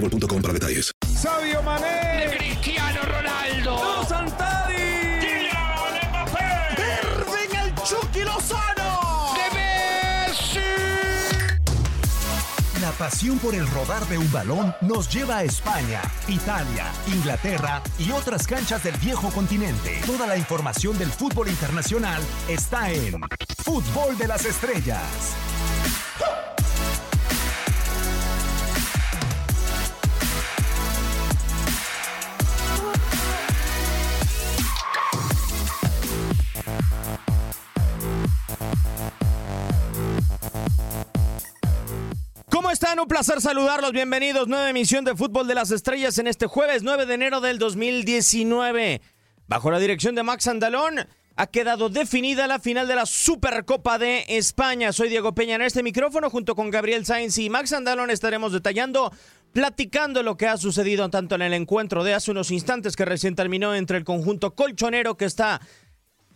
boostmobile.com para detalles. Sabio Mané. Cristiano Ronaldo. Santari. Kylian Mbappé. Irving el Chucky Lozano. De Messi. La pasión por el rodar de un balón nos lleva a España, Italia, Inglaterra y otras canchas del viejo continente. Toda la información del fútbol internacional está en Fútbol de las Estrellas. ¿Cómo están? Un placer saludarlos. Bienvenidos. Nueva emisión de Fútbol de las Estrellas en este jueves 9 de enero del 2019. Bajo la dirección de Max Andalón, ha quedado definida la final de la Supercopa de España. Soy Diego Peña en este micrófono junto con Gabriel Sainz y Max Andalón estaremos detallando, platicando lo que ha sucedido tanto en el encuentro de hace unos instantes que recién terminó entre el conjunto colchonero que está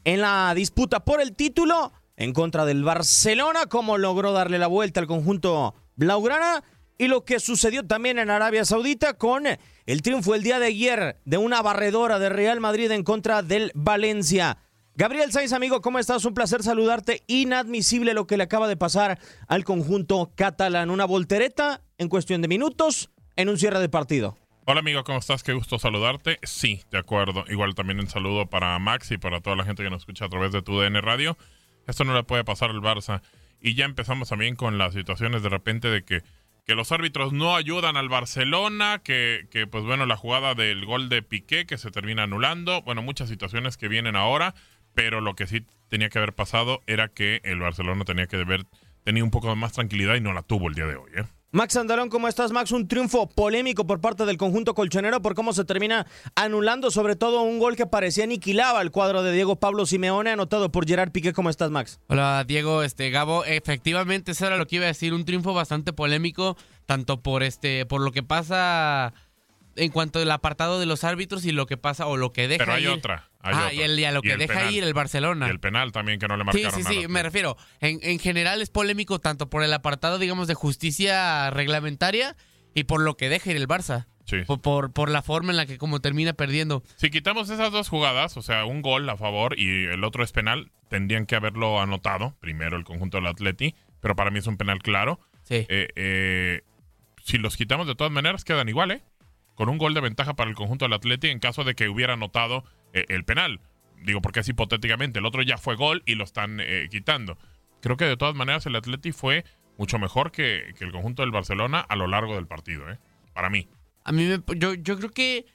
en la disputa por el título en contra del Barcelona, como logró darle la vuelta al conjunto blaugrana y lo que sucedió también en Arabia Saudita con el triunfo el día de ayer de una barredora de Real Madrid en contra del Valencia. Gabriel Sainz, amigo, ¿cómo estás? Un placer saludarte. Inadmisible lo que le acaba de pasar al conjunto catalán. Una voltereta en cuestión de minutos en un cierre de partido. Hola amigo, ¿cómo estás? Qué gusto saludarte. Sí, de acuerdo. Igual también un saludo para Max y para toda la gente que nos escucha a través de tu DN Radio. Esto no le puede pasar al Barça. Y ya empezamos también con las situaciones de repente de que, que los árbitros no ayudan al Barcelona, que, que pues bueno, la jugada del gol de Piqué que se termina anulando. Bueno, muchas situaciones que vienen ahora, pero lo que sí tenía que haber pasado era que el Barcelona tenía que haber tenido un poco más tranquilidad y no la tuvo el día de hoy, ¿eh? Max Andalón, ¿cómo estás, Max? Un triunfo polémico por parte del conjunto colchonero por cómo se termina anulando, sobre todo un gol que parecía aniquilaba el cuadro de Diego Pablo Simeone, anotado por Gerard Piqué. ¿Cómo estás, Max? Hola, Diego, este Gabo, efectivamente eso era lo que iba a decir, un triunfo bastante polémico, tanto por este, por lo que pasa en cuanto al apartado de los árbitros y lo que pasa o lo que deja Pero hay ir. otra. hay ah, otra. y, el, y a lo Y que deja penal. ir el Barcelona. Y el penal también que no le Sí, marcaron sí, sí, nada. me refiero. En, en general es polémico tanto por el apartado, digamos, de justicia reglamentaria y por lo que deja ir el Barça. Sí. Por, por, por la forma en la que como termina perdiendo. Si quitamos esas dos jugadas, o sea, un gol a favor y el otro es penal, tendrían que haberlo anotado. Primero el conjunto del Atleti, pero para mí es un penal claro. Sí. Eh, eh, si los quitamos de todas maneras, quedan igual, ¿eh? Con un gol de ventaja para el conjunto del Atleti en caso de que hubiera anotado eh, el penal. Digo, porque es hipotéticamente. El otro ya fue gol y lo están eh, quitando. Creo que de todas maneras el Atleti fue mucho mejor que, que el conjunto del Barcelona a lo largo del partido, ¿eh? Para mí. A mí me, yo, yo creo que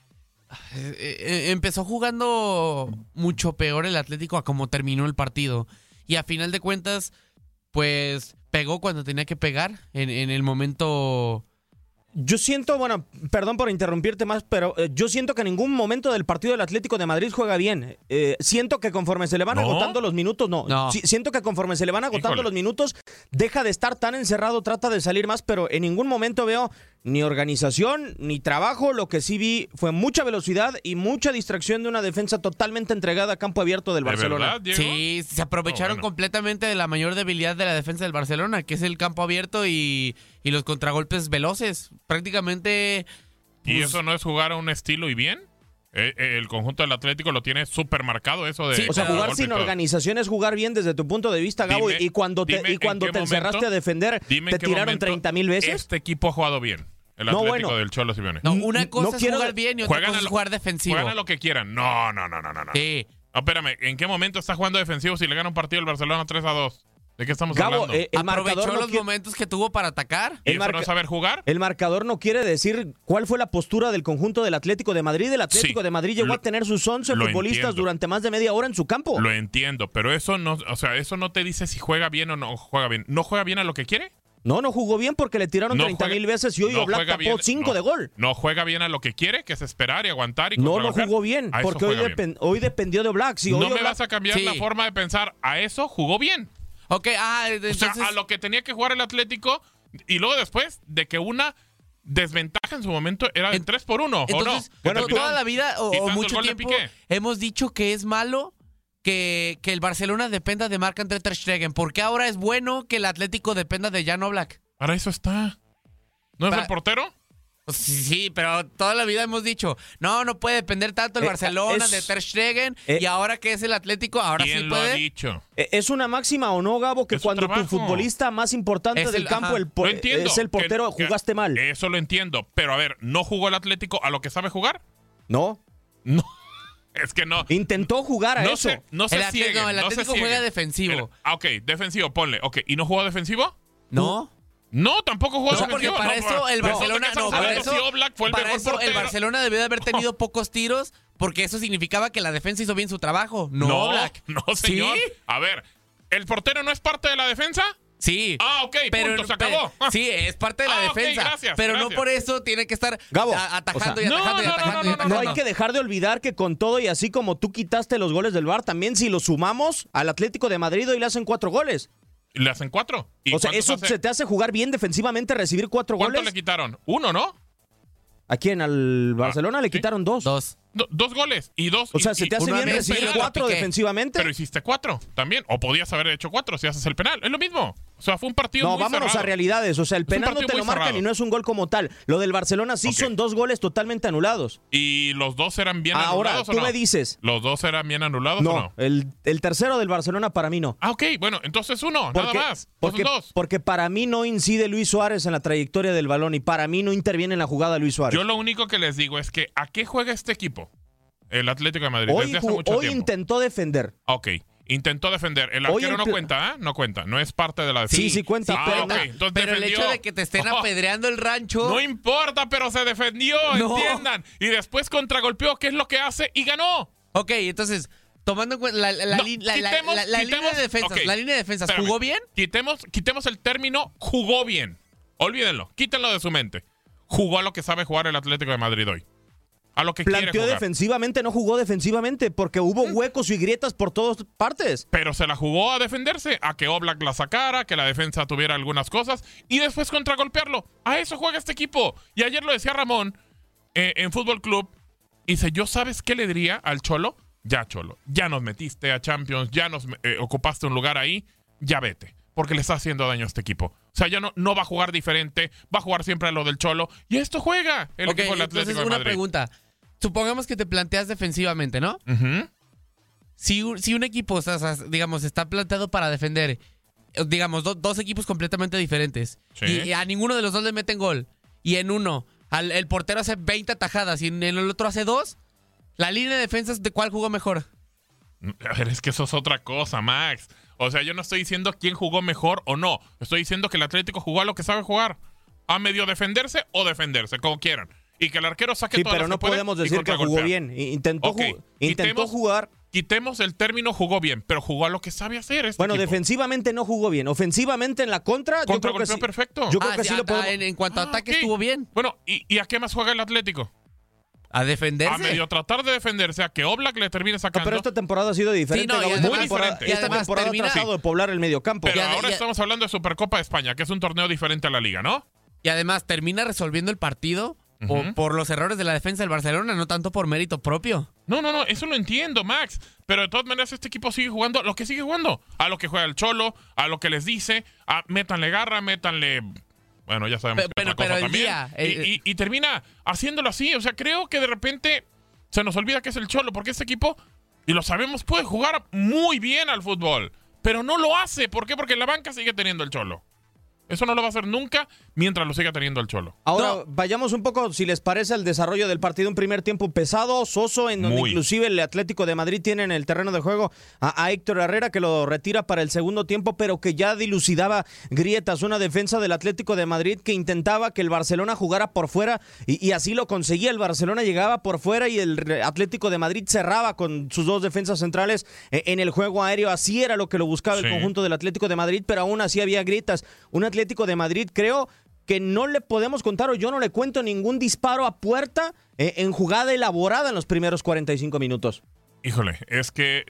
eh, empezó jugando mucho peor el Atlético a como terminó el partido. Y a final de cuentas, pues pegó cuando tenía que pegar en, en el momento Yo siento, bueno, perdón por interrumpirte más, pero eh, yo siento que en ningún momento del partido del Atlético de Madrid juega bien. Eh, siento que conforme se le van ¿No? agotando los minutos, no. No. Si- siento que conforme se le van agotando Híjole. los minutos, deja de estar tan encerrado, trata de salir más, pero en ningún momento veo ni organización ni trabajo. Lo que sí vi fue mucha velocidad y mucha distracción de una defensa totalmente entregada a campo abierto del ¿De Barcelona. verdad, Diego? Sí, se aprovecharon Oh, bueno. completamente de la mayor debilidad de la defensa del Barcelona, que es el campo abierto y, y los contragolpes veloces. Prácticamente. ¿Y pues, eso no es jugar a un estilo y bien? Eh, eh, el conjunto del Atlético lo tiene súper marcado eso de... Sí, O sea, jugar sin organización es jugar bien desde tu punto de vista, Gabo. Dime- y cuando te, y cuando te encerraste a defender, Dime te tiraron momento 30 mil veces. Este equipo ha jugado bien. El No, Atlético bueno. del Cholo Simeone. No, una no cosa es quiero- jugar bien y otra Juegan cosa es jugar defensivo. Juegan a lo que quieran. No, no, no, no, no. no. Sí. No, espérame. ¿En qué momento está jugando defensivo si le gana un partido el Barcelona 3 a 2? ¿De qué estamos Gabo, hablando? eh, el Aprovechó no los quiere- momentos que tuvo para atacar. ¿Y el marca- no saber jugar? El marcador no quiere decir cuál fue la postura del conjunto del Atlético de Madrid. El Atlético Sí, de Madrid llegó lo- a tener sus 11 lo futbolistas entiendo. durante más de media hora en su campo. Lo entiendo, pero eso no, o sea, eso no te dice si juega bien o no juega bien. ¿No juega bien a lo que quiere? No, no jugó bien porque le tiraron No 30 juega- mil veces y hoy no Oblak tapó bien, 5 no. de gol. No juega bien a lo que quiere, que es esperar y aguantar y No, no jugó bien porque hoy, bien. hoy dependió de Oblak. Si hoy no me Oblak- vas a cambiar Sí. la forma de pensar. A eso jugó bien. Ok, ah, O entonces. sea, a lo que tenía que jugar el Atlético y luego después de que una desventaja en su momento era de En- 3 por 1, ¿o no? Bueno, toda la vida o, o mucho tiempo hemos dicho que es malo que, que el Barcelona dependa de Marc André Ter Stegen. ¿Por qué ahora es bueno que el Atlético dependa de Jan Oblak? Para eso está. ¿No es Para- el portero? Pues Sí, sí, pero toda la vida hemos dicho, no, no puede depender tanto el Eh, Barcelona es- de Ter Stegen eh, y ahora que es el Atlético, ahora ¿Quién sí lo ha puede. dicho? Eh, ¿Es una máxima o no, Gabo, que cuando tu futbolista más importante Es del el- campo el entiendo. es el portero, que- jugaste mal? Eso lo entiendo. Pero a ver, ¿no jugó el Atlético a lo que sabe jugar? No. No. Es que no. Intentó jugar a No eso. se, no se El Atlético- cieguen, no, el no se Atlético juega cieguen. defensivo. El- ah, ok, defensivo, ponle. Ok, ¿y no jugó defensivo? ¿No? No, tampoco jugó O sea, porque defensivo. para No, eso el no, Barcelona ¿de qué estamos no, para eso, Oblak fue el para mejor eso el. Barcelona debió de haber tenido pocos tiros porque eso significaba que la defensa hizo bien su trabajo. No, No, Oblak. no, señor. ¿Sí? A ver, ¿el portero no es parte de la defensa? Sí. Ah, ok, pero, punto, se pero- acabó. Ah. sí, es parte de la Ah, defensa. gracias, pero no gracias. por eso tiene que estar Gabo, atajando o sea, y no, atajando y no, no, atajando y no, no, atajando. No hay que dejar de olvidar que con todo y así como tú quitaste los goles del VAR, también si lo sumamos al Atlético de Madrid hoy le hacen cuatro goles. Le hacen cuatro. ¿Y O sea, ¿eso hace? se te hace jugar bien defensivamente, recibir cuatro ¿Cuánto goles? le quitaron? Uno, ¿no? ¿A quién? Al Barcelona le sí. quitaron dos. Dos. Do- dos goles y dos. O sea, y- ¿se te hace bien recibir cuatro defensivamente? Pero hiciste cuatro también. O podías haber hecho cuatro si haces el penal. Es lo mismo. O sea, fue un partido No, muy vámonos cerrado. a realidades. O sea, el penal no te lo marcan cerrado. y no es un gol como tal. Lo del Barcelona sí son dos goles totalmente anulados. ¿Y los dos eran bien Ahora, anulados o tú no? me dices. ¿Los dos eran bien anulados o No, no? el, el tercero del Barcelona para mí no. Ah, ok. Bueno, entonces uno, Porque, nada más. Porque, dos. porque para mí no incide Luis Suárez en la trayectoria del balón y para mí no interviene en la jugada Luis Suárez. Yo lo único que les digo es que ¿a qué juega este equipo? El Atlético de Madrid. hoy desde hace mucho hoy tiempo. intentó defender. Ok. Intentó defender. El Hoy arquero el no cuenta, ¿eh? No cuenta. No es parte de la defensa. Sí, sí cuenta, Ah, pero ok. no- Entonces Pero el defendió. hecho de que te estén Oh, apedreando el rancho. No importa, pero se defendió, No. entiendan. Y después contragolpeó, ¿qué es lo que hace? Y ganó. Ok, entonces, tomando en cuenta la, la, No, li- la- la- quitemos- la- la línea quitemos- de defensas, ok. la línea de defensas, Espérame. ¿jugó bien? Quitemos, quitemos el término jugó bien. Olvídenlo, quítenlo de su mente. Jugó a lo que sabe jugar el Atlético de Madrid hoy. A lo que quiere Planteó jugar. defensivamente, no jugó defensivamente porque hubo huecos y grietas por todas partes. Pero se la jugó a defenderse, a que Oblak la sacara, que la defensa tuviera algunas cosas y después contragolpearlo. A eso juega este equipo. Y ayer lo decía Ramón eh, en Fútbol Club. Dice, ¿yo sabes qué le diría al Cholo? Ya, Cholo, ya nos metiste a Champions, ya nos eh, ocupaste un lugar ahí, ya vete. Porque le está haciendo daño a este equipo. O sea, ya no, no va a jugar diferente, va a jugar siempre a lo del Cholo. Y esto juega el equipo del entonces Atlético de una Madrid. pregunta. Supongamos que te planteas defensivamente, ¿no? Si, un- si un equipo, o sea, digamos, está planteado para defender, eh, digamos, do- dos equipos completamente diferentes, Sí. y, y a ninguno de los dos le meten gol, y en uno al- el portero hace 20 atajadas y en el otro hace dos, la línea de defensas, ¿de cuál jugó mejor? A ver, es que eso es otra cosa, Max. O sea, yo no estoy diciendo quién jugó mejor o no. Estoy diciendo que el Atlético jugó a lo que sabe jugar. A medio defenderse o defenderse, como quieran. Y que el arquero saque Sí, todas pero las no podemos decir que jugó bien. Intentó, Ok, ju- intentó quitemos- jugar. quitemos el término jugó bien, pero jugó a lo que sabe hacer este Bueno, equipo. defensivamente no jugó bien. Ofensivamente en la contra, yo creo que sí. perfecto. Yo creo Ah, que sí, sí lo ah, podemos- en, en cuanto a Ah, ataque estuvo bien. Bueno, ¿y, y a qué más juega el Atlético? A A defenderse. medio tratar de defenderse, a que Oblak le termine No, sacando. pero esta temporada ha sido diferente. Sí, no, y Gabo. además- esta temporada, diferente. esta Y además temporada termina- ha tratado de poblar el medio campo. Pero ahora estamos hablando de Supercopa de España, que es un torneo diferente a la liga, ¿no? Y además termina resolviendo el partido por, los errores de la defensa del Barcelona, no tanto por mérito propio. No, no, no, eso lo entiendo, Max. Pero de todas maneras, este equipo sigue jugando lo que sigue jugando. A lo que juega el Cholo, a lo que les dice, a métanle garra, métanle. Bueno, ya sabemos Pe- que pero- cosa pero el también. día, Y- y, y termina haciéndolo así. O sea, creo que de repente se nos olvida que es el Cholo, porque este equipo, y lo sabemos, puede jugar muy bien al fútbol. Pero no lo hace. ¿Por qué? Porque la banca sigue teniendo el Cholo. Eso no lo va a hacer nunca mientras lo siga teniendo el Cholo. Ahora No. vayamos un poco, si les parece, al desarrollo del partido. Un primer tiempo pesado, soso, en donde Muy. inclusive el Atlético de Madrid tiene en el terreno de juego a, a Héctor Herrera, que lo retira para el segundo tiempo, pero que ya dilucidaba grietas. Una defensa del Atlético de Madrid que intentaba que el Barcelona jugara por fuera y, y así lo conseguía. El Barcelona llegaba por fuera y el Atlético de Madrid cerraba con sus dos defensas centrales eh, en el juego aéreo. Así era lo que lo buscaba Sí. el conjunto del Atlético de Madrid, pero aún así había grietas. Un Atlético de Madrid, creo que no le podemos contar o yo no le cuento ningún disparo a puerta eh, en jugada elaborada en los primeros 45 minutos. Híjole, es que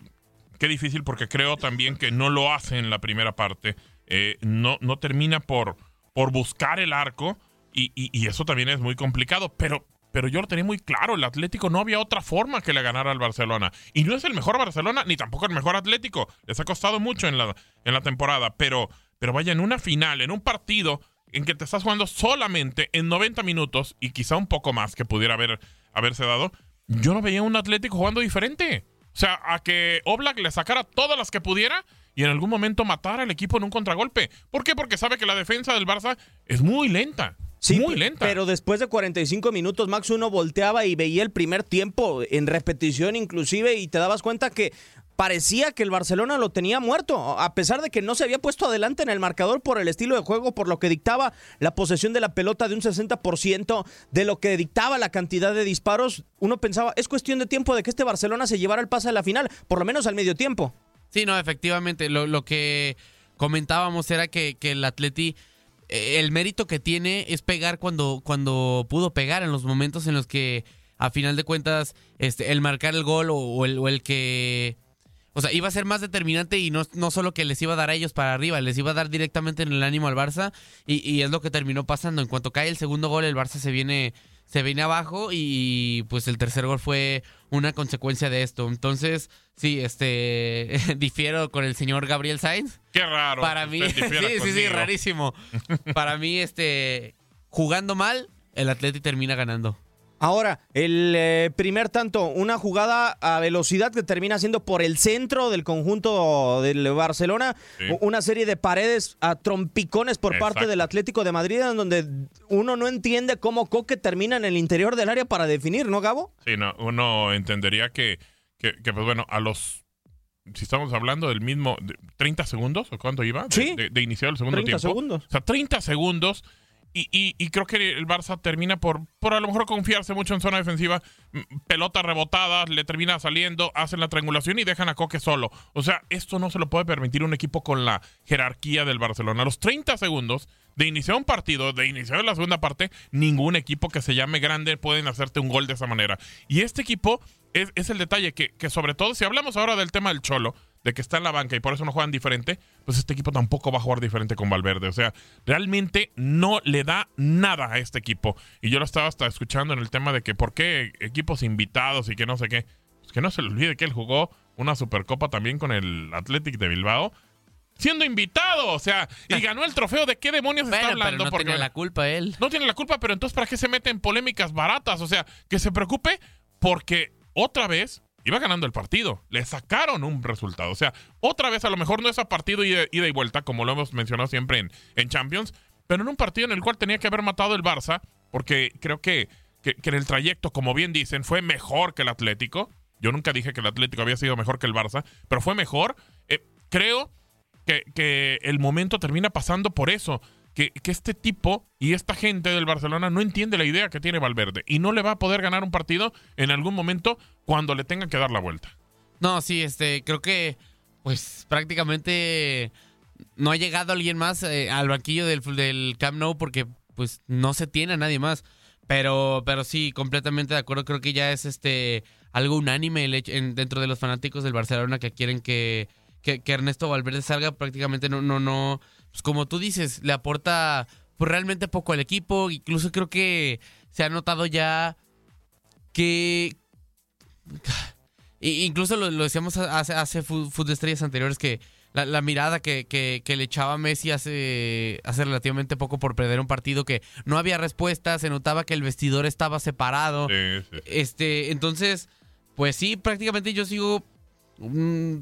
qué difícil porque creo también que no lo hace en la primera parte. Eh, no, no termina por, por buscar el arco y, y- y eso también es muy complicado. Pero, pero yo lo tenía muy claro, el Atlético no había otra forma que le ganara al Barcelona. Y no es el mejor Barcelona ni tampoco el mejor Atlético. Les ha costado mucho en la, en la temporada. Pero, pero vaya, en una final, en un partido en que te estás jugando solamente en 90 minutos y quizá un poco más que pudiera haber, haberse dado, yo no veía un Atlético jugando diferente. O sea, a que Oblak le sacara todas las que pudiera y en algún momento matara al equipo en un contragolpe. ¿Por qué? Porque sabe que la defensa del Barça es muy lenta. Sí, muy lenta. Pero después de 45 minutos, Max uno volteaba y veía el primer tiempo en repetición inclusive y te dabas cuenta que parecía que el Barcelona lo tenía muerto, a pesar de que no se había puesto adelante en el marcador por el estilo de juego, por lo que dictaba la posesión de la pelota de un 60%, de lo que dictaba la cantidad de disparos, uno pensaba, es cuestión de tiempo de que este Barcelona se llevara el pase a la final, por lo menos al medio tiempo. Sí, no, efectivamente. Lo, lo que comentábamos era que, que el Atleti, eh, el mérito que tiene es pegar cuando, cuando pudo pegar, en los momentos en los que, a final de cuentas, este, el marcar el gol o, el que... O sea, iba a ser más determinante y no, no solo que les iba a dar a ellos para arriba, les iba a dar directamente en el ánimo al Barça y, y es lo que terminó pasando. En cuanto cae el segundo gol, el Barça se viene, se viene abajo y pues el tercer gol fue una consecuencia de esto. Entonces, sí, este, difiero con el señor Gabriel Sainz. Qué raro. Para mí, sí, sí, sí, rarísimo. Para mí, este, jugando mal, el Atleti termina ganando. Ahora, el eh, primer tanto, una jugada a velocidad que termina siendo por el centro del conjunto del Barcelona, Sí. una serie de paredes a trompicones por parte del Atlético de Madrid, en donde uno no entiende cómo Coque termina en el interior del área para definir, ¿no, Gabo? Sí, no, uno entendería que, que, que, pues bueno, a los. Si estamos hablando del mismo. de- ¿30 segundos? ¿O cuánto iba? De, Sí. de, de iniciar el segundo 30 tiempo. segundos. O sea, 30 segundos. Y, y- y creo que el Barça termina por, por a lo mejor confiarse mucho en zona defensiva. Mm, Pelotas rebotadas, le termina saliendo, hacen la triangulación y dejan a Coque solo. O sea, esto no se lo puede permitir un equipo con la jerarquía del Barcelona. A los 30 segundos de iniciar un partido, de iniciar la segunda parte, ningún equipo que se llame grande pueden hacerte un gol de esa manera. Y este equipo es, es el detalle que, que sobre todo, si hablamos ahora del tema del Cholo, de que está en la banca y por eso no juegan diferente, pues este equipo tampoco va a jugar diferente con Valverde. O sea, realmente no le da nada a este equipo. Y yo lo estaba hasta escuchando en el tema de que por qué equipos invitados y que no sé qué. Pues que no se le olvide que él jugó una Supercopa también con el Athletic de Bilbao. Siendo invitado, o sea, y ganó el trofeo. ¿De qué demonios está hablando? pero no Porque, tiene la culpa él. no tiene la culpa, pero entonces ¿para qué se mete en polémicas baratas? O sea, que se preocupe porque otra vez iba ganando el partido. Le sacaron un resultado. O sea, otra vez a lo mejor no es a partido ida, y vuelta, como lo hemos mencionado siempre en, Champions, pero en un partido en el cual tenía que haber matado el Barça, porque creo que, que, que en el trayecto, como bien dicen, fue mejor que el Atlético. Yo nunca dije que el Atlético había sido mejor que el Barça, pero fue mejor. Eh, creo que, que el momento termina pasando por eso. Que, este tipo y esta gente del Barcelona no entiende la idea que tiene Valverde y no le va a poder ganar un partido en algún momento cuando le tenga que dar la vuelta. No, sí, este, creo que pues prácticamente no ha llegado alguien más eh, al banquillo del, del Camp Nou porque pues no se tiene a nadie más. Pero, pero sí, completamente de acuerdo. Creo que ya es este algo unánime dentro de los fanáticos del Barcelona que quieren que, que, que Ernesto Valverde salga. Prácticamente no, no, no. Pues como tú dices, le aporta pues realmente poco al equipo. Incluso creo que se ha notado ya que Incluso lo, lo decíamos hace, hace Food de Estrellas anteriores que la, la mirada que, que- que le echaba a Messi hace, hace relativamente poco por perder un partido que no había respuesta, se notaba que el vestidor estaba separado. Sí, sí. Este, entonces, pues sí, prácticamente yo sigo. mm,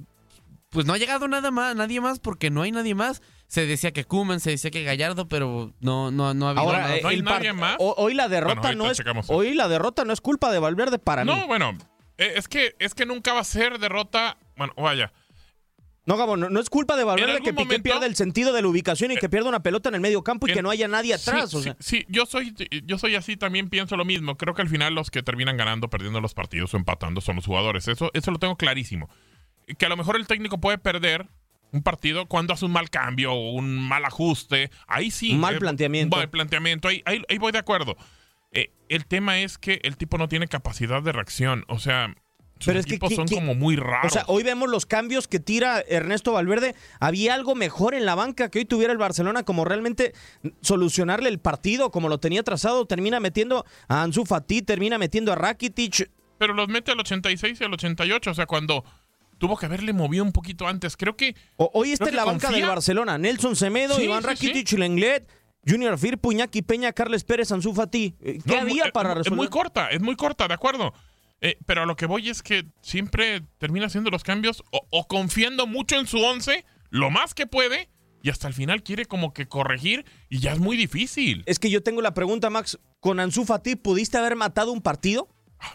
pues no ha llegado nada más, nadie más, porque no hay nadie más. Se decía que Kuman, se decía que Gallardo, pero no, no, no ha habido Ahora, nada. eh, el par- ho- hoy la derrota Bueno, no es checamos. hoy la derrota no es culpa de Valverde para mí. No, bueno, eh, es que, es que nunca va a ser derrota. Bueno, vaya. No, Gabo, no, no es culpa de Valverde que Piqué momento- pierda el sentido de la ubicación y que pierda una pelota en el medio campo y que no haya nadie atrás. Sí, o sea. sí, sí, yo soy, yo soy así, también pienso lo mismo. Creo que al final los que terminan ganando, perdiendo los partidos o empatando son los jugadores. Eso, eso lo tengo clarísimo. Que a lo mejor el técnico puede perder un partido cuando hace un mal cambio o un mal ajuste. Ahí sí. Un mal eh, planteamiento. Un mal planteamiento. Ahí, ahí, ahí voy de acuerdo. Eh, el tema es que el tipo no tiene capacidad de reacción. O sea, sus Pero es que, equipos ¿qué- son como muy raros. O sea, hoy vemos los cambios que tira Ernesto Valverde. Había algo mejor en la banca que hoy tuviera el Barcelona, como realmente solucionarle el partido, como lo tenía trazado. Termina metiendo a Ansu Fati, termina metiendo a Rakitic. pero los mete al 86 y al 88. O sea, cuando tuvo que haberle movido un poquito antes. Creo que. O- hoy está en la banca confía. del Barcelona. Nelson Semedo, Sí, Iván sí, Rakitic, Lenglet, Junior Firpo, Iñaki Peña, Carles Pérez, Ansu Fati. Eh, ¿Qué No, había es- para es, resolver? muy corta, es muy corta, de acuerdo. Eh, pero a lo que voy es que siempre termina haciendo los cambios o, o confiando mucho en su once, lo más que puede, y hasta el final quiere como que corregir y ya es muy difícil. Es que yo tengo la pregunta, Max. ¿Con Ansu Fati pudiste haber matado un partido?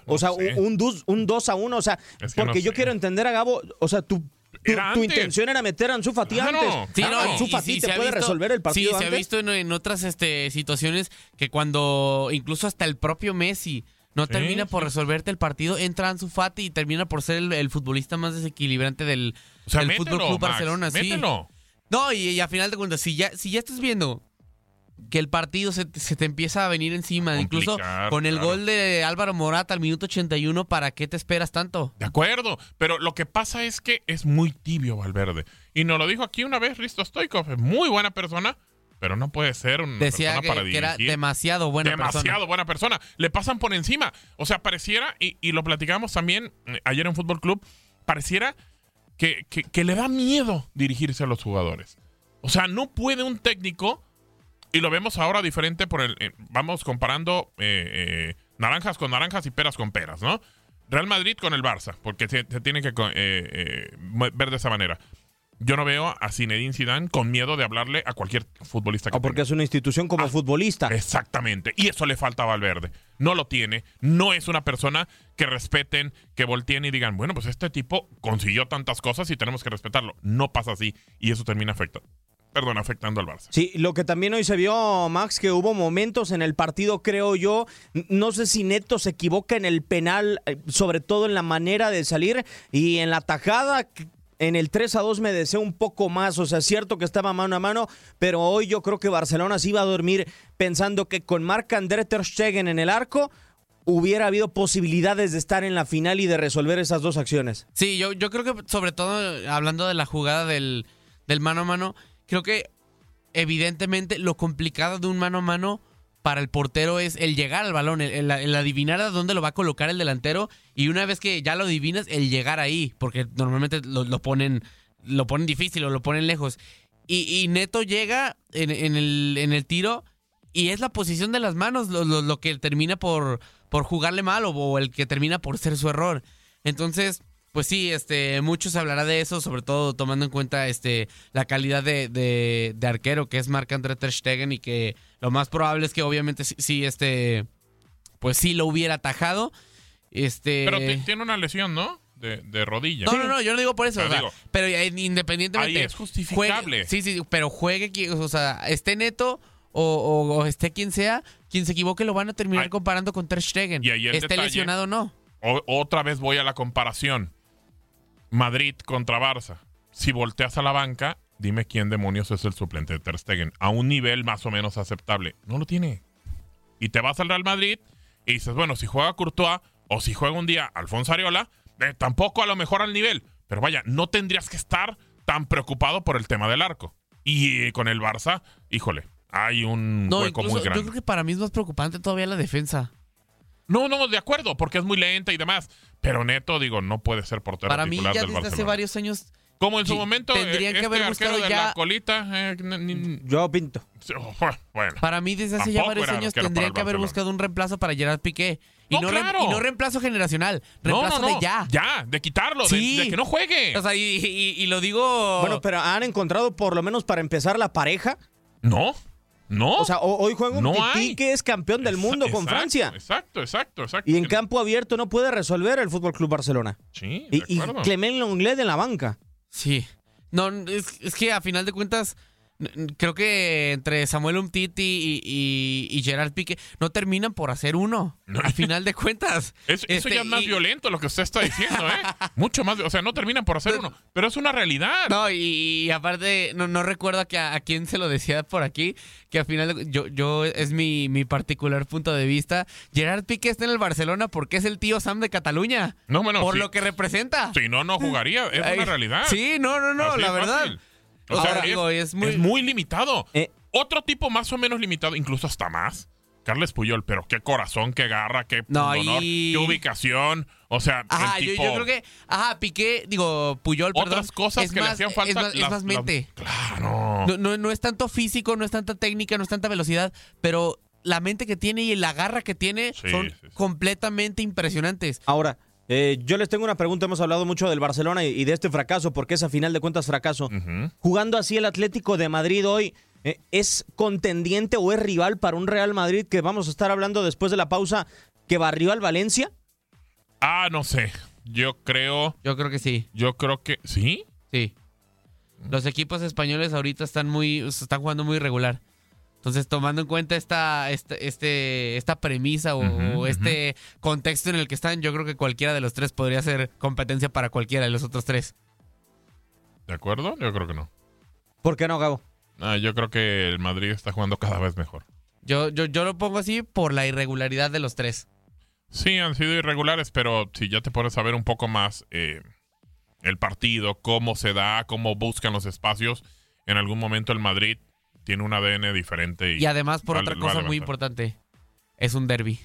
O sea, un, un, dos, un 2 a 1. O sea, Es que porque no yo sé. quiero entender a Gabo. O sea, tu, tu, Era tu antes. intención era meter a Ansu Fati Claro, antes. Sí, no, Ansu Fati te puede visto- resolver el partido Sí, se ha visto en, en otras este, situaciones que cuando incluso hasta el propio Messi no Sí, termina por sí. resolverte el partido, entra Ansu Fati y termina por ser el, el futbolista más desequilibrante del, O sea, del mételo, Fútbol Club Max, Barcelona. sí. No, y, y a final de cuentas, si ya, si ya estás viendo que el partido se, se te empieza a venir encima, incluso con el claro. gol de Álvaro Morata al minuto 81, ¿para qué te esperas tanto? De acuerdo, pero lo que pasa es que es muy tibio Valverde. Y nos lo dijo aquí una vez Risto Stoikov, es muy buena persona, pero no puede ser una Decía persona que, para que era demasiado buena demasiado persona. buena persona. Le pasan por encima. O sea, pareciera, y, y lo platicamos también eh, ayer en Fútbol Club, pareciera que, que- que le da miedo dirigirse a los jugadores. O sea, no puede un técnico, y lo vemos ahora diferente por el. eh, vamos comparando eh, eh, naranjas con naranjas y peras con peras, ¿no? Real Madrid con el Barça, porque se, se tiene que eh, ver de esa manera. Yo no veo a Zinedine Zidane con miedo de hablarle a cualquier futbolista que O porque es una institución como futbolista. Exactamente. Y eso le falta a Valverde. No lo tiene. No es una persona que respeten, que volteen y digan, bueno, pues este tipo consiguió tantas cosas y tenemos que respetarlo. No pasa así. Y eso termina afectando. Perdón, afectando al Barça. Sí, lo que también hoy se vio, Max, que hubo momentos en el partido, creo yo, no sé si Neto se equivoca en el penal, eh, sobre todo en la manera de salir y en la tajada. En el 3 a 2 me deseo un poco más, o sea, es cierto que estaba mano a mano, pero hoy yo creo que Barcelona se iba a dormir pensando que con Marc André Ter Stegen en el arco hubiera habido posibilidades de estar en la final y de resolver esas dos acciones. Sí, yo, yo creo que sobre todo hablando de la jugada del, del mano a mano, creo que evidentemente lo complicado de un mano a mano para el portero es el llegar al balón, el, adivinar a dónde lo va a colocar el delantero y una vez que ya lo adivinas, el llegar ahí, porque normalmente lo, ponen lo ponen difícil o lo ponen lejos. Y, y Neto llega en, en el, en el tiro y es la posición de las manos lo, lo- lo que termina por, por jugarle mal o, o el que termina por ser su error. Entonces, pues sí, este, mucho se hablará de eso, sobre todo tomando en cuenta este, la calidad de, de- de arquero que es Marc-André Ter Stegen y que lo más probable es que obviamente sí, sí, este, pues sí lo hubiera atajado. Este, Pero ti- tiene una lesión, ¿no? De, de rodilla. no, no, no, yo no digo por eso. Pero o sea, digo, pero independientemente. Ahí es justificable. juegue- sí, sí, pero juegue, o sea, esté neto o, o- o esté quien sea, quien se equivoque lo van a terminar comparando con Ter Stegen. Y ahí el esté detalle- lesionado o no. Otra vez voy a la comparación. Madrid contra Barça. Si volteas a la banca, dime quién demonios es el suplente de Ter Stegen. A un nivel más o menos aceptable. No lo tiene. Y te vas al Real Madrid y dices, bueno, si juega Courtois o si juega un día Alfonso Areola, eh, tampoco a lo mejor al nivel. Pero vaya, no tendrías que estar tan preocupado por el tema del arco. Y eh, con el Barça, híjole, hay un No, hueco muy grande. yo creo que para mí es más preocupante todavía la defensa. No, no, de acuerdo, porque es muy lenta y demás. Pero neto, digo, no puede ser portero Para mí titular ya del desde hace varios años Como en su Sí, momento, tendrían eh, que este haber buscado de ya- la colita. eh, Yo pinto. oh, bueno. Para mí, desde hace ya varios años tendrían que haber buscado un reemplazo para Gerard Piqué. Y No, no, rem- claro. y no reemplazo generacional, reemplazo no, no. de ya. Ya, de quitarlo, de- Sí. de, que no juegue. O sea, y, y- y lo digo. Bueno, pero han encontrado por lo menos para empezar la pareja. No, no. O sea, ho- hoy juega un No Tití que es campeón del mundo con Francia. Exacto, exacto, exacto. Y en campo abierto no puede resolver el Fútbol Club Barcelona. Sí, de Y, y. Clement Lenglet en la banca. Sí. No, es, es que a final de cuentas, creo que entre Samuel Umtiti y, y, y Gerard Piqué no terminan por hacer uno. A final de cuentas. Es- eso Este, ya es más y- violento lo que usted está diciendo, ¿eh? Mucho más. O sea, no terminan por hacer uno. Pero es una realidad. No, y, aparte, no, no recuerdo a, que- a quién se lo decía por aquí, que al final, de- yo, yo es mi, mi particular punto de vista. Gerard Piqué está en el Barcelona porque es el tío Sam de Cataluña. No, bueno, por lo que representa. Si no, no jugaría. Es Ay, una realidad. Sí, no, no, no, Así la verdad. fácil. O Ahora, sea, digo, es muy- limitado. Eh. Otro tipo más o menos limitado, incluso hasta más. Carles Puyol, pero qué corazón, qué garra, qué No, honor, y- qué ubicación. O sea, Ajá, el yo, tipo... yo creo que, ajá, Piqué, digo, Puyol, perdón. Otras cosas es que le hacían falta, Es más, es las- mente. Claro. No, no, no es tanto físico, no es tanta técnica, no es tanta velocidad, pero la mente que tiene y la garra que tiene Sí, son sí, sí. completamente impresionantes. Ahora, eh, yo les tengo una pregunta. Hemos hablado mucho del Barcelona y, y de este fracaso, porque es a final de cuentas fracaso. Jugando así el Atlético de Madrid hoy, eh, ¿es contendiente o es rival para un Real Madrid que vamos a estar hablando después de la pausa que barrió al Valencia? Ah, no sé. Yo creo... Yo creo que sí, Yo creo que... ¿Sí? sí. Los equipos españoles ahorita están muy, están jugando muy irregular. Entonces, tomando en cuenta esta, este, este, esta premisa o, este contexto en el que están, yo creo que cualquiera de los tres podría ser competencia para cualquiera de los otros tres. ¿De acuerdo? Yo creo que no. ¿Por qué no, Gabo? Ah, yo creo que el Madrid está jugando cada vez mejor. Yo, yo, yo lo pongo así por la irregularidad de los tres. Sí, han sido irregulares, pero si ya te pones a ver un poco más eh, el partido, cómo se da, cómo buscan los espacios, en algún momento el Madrid tiene un ADN diferente. Y, Y además, por va- otra cosa muy importante, es un derby.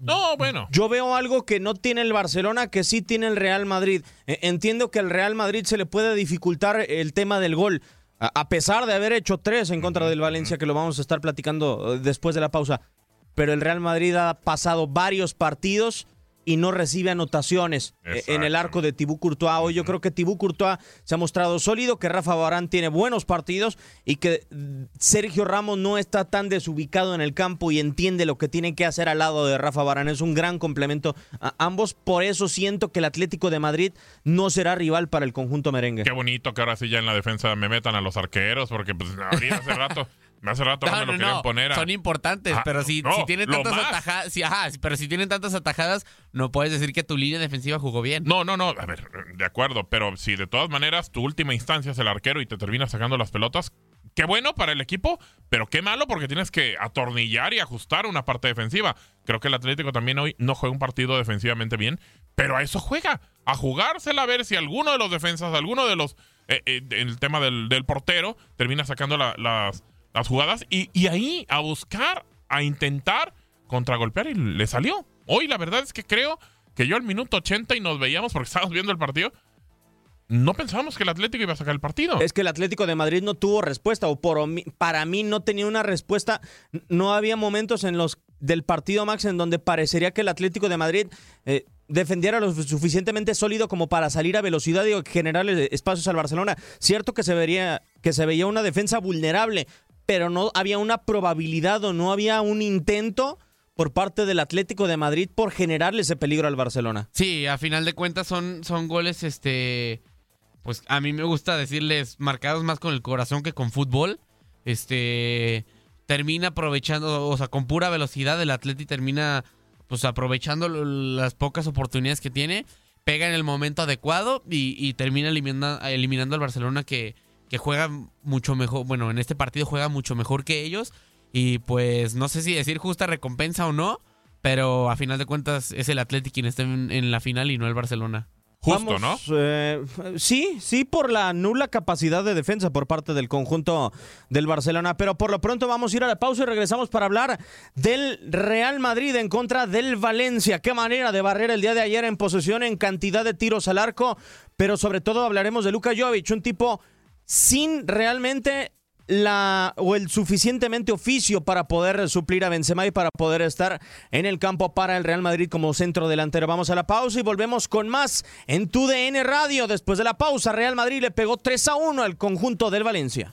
No, bueno. Yo veo algo que no tiene el Barcelona, que sí tiene el Real Madrid. Eh, Entiendo que al Real Madrid se le puede dificultar el tema del gol, a a pesar de haber hecho tres en contra del Valencia, que lo vamos a estar platicando eh, después de la pausa. Pero el Real Madrid ha pasado varios partidos y no recibe anotaciones eh, en el arco de Tibú Courtois. Hoy yo creo que Tibú Courtois se ha mostrado sólido, que Rafa Barán tiene buenos partidos y que mm, Sergio Ramos no está tan desubicado en el campo y entiende lo que tiene que hacer al lado de Rafa Barán. Es un gran complemento a ambos. Por eso siento que el Atlético de Madrid no será rival para el conjunto merengue. Qué bonito que ahora sí ya en la defensa me metan a los arqueros, porque pues hace rato, hace rato no, No, me lo no, querían poner a... Son importantes, Ah, pero si, si tienen tantas atajadas, si, ajá, pero si tienen tantas atajadas, no puedes decir que tu línea defensiva jugó bien. No, no, no, a ver, de acuerdo, pero si de todas maneras tu última instancia es el arquero y te termina sacando las pelotas, qué bueno para el equipo, pero qué malo porque tienes que atornillar y ajustar una parte defensiva. Creo que el Atlético también hoy no juega un partido defensivamente bien, pero a eso juega, a jugársela a ver si alguno de los defensas, alguno de los, eh, eh, el tema del, del portero, termina sacando la- las, las jugadas y, ahí a buscar, a intentar contragolpear y le salió. Hoy la verdad es que creo que yo al minuto 80 y nos veíamos porque estábamos viendo el partido, no pensábamos que el Atlético iba a sacar el partido. Es que el Atlético de Madrid no tuvo respuesta, o por, para mí no tenía una respuesta. No había momentos en los del partido Max en donde parecería que el Atlético de Madrid eh, defendiera lo suficientemente sólido como para salir a velocidad y generarle espacios al Barcelona. Cierto que se vería que se veía una defensa vulnerable, pero no había una probabilidad o no había un intento por parte del Atlético de Madrid por generarle ese peligro al Barcelona. Sí, a final de cuentas son, son goles, este, pues a mí me gusta decirles marcados más con el corazón que con fútbol. Este, termina aprovechando, o sea, con pura velocidad el Atleti termina, pues aprovechando las pocas oportunidades que tiene. pega en el momento adecuado y, y termina eliminando al Barcelona que, que juega mucho mejor, bueno, en este partido juega mucho mejor que ellos y pues no sé si decir justa recompensa o no, pero a final de cuentas es el Atlético quien está en, en la final y no el Barcelona. Justo, Vamos, eh, sí, sí, por la nula capacidad de defensa por parte del conjunto del Barcelona. Pero por lo pronto vamos a ir a la pausa y regresamos para hablar del Real Madrid en contra del Valencia. Qué manera de barrer el día de ayer en posesión, en cantidad de tiros al arco. Pero sobre todo hablaremos de Luka Jovic, un tipo sin realmente la o el suficientemente oficio para poder suplir a Benzema y para poder estar en el campo para el Real Madrid como centro delantero. Vamos a la pausa y volvemos con más en tu DN Radio. Después de la pausa, Real Madrid le pegó 3 a 1 al conjunto del Valencia.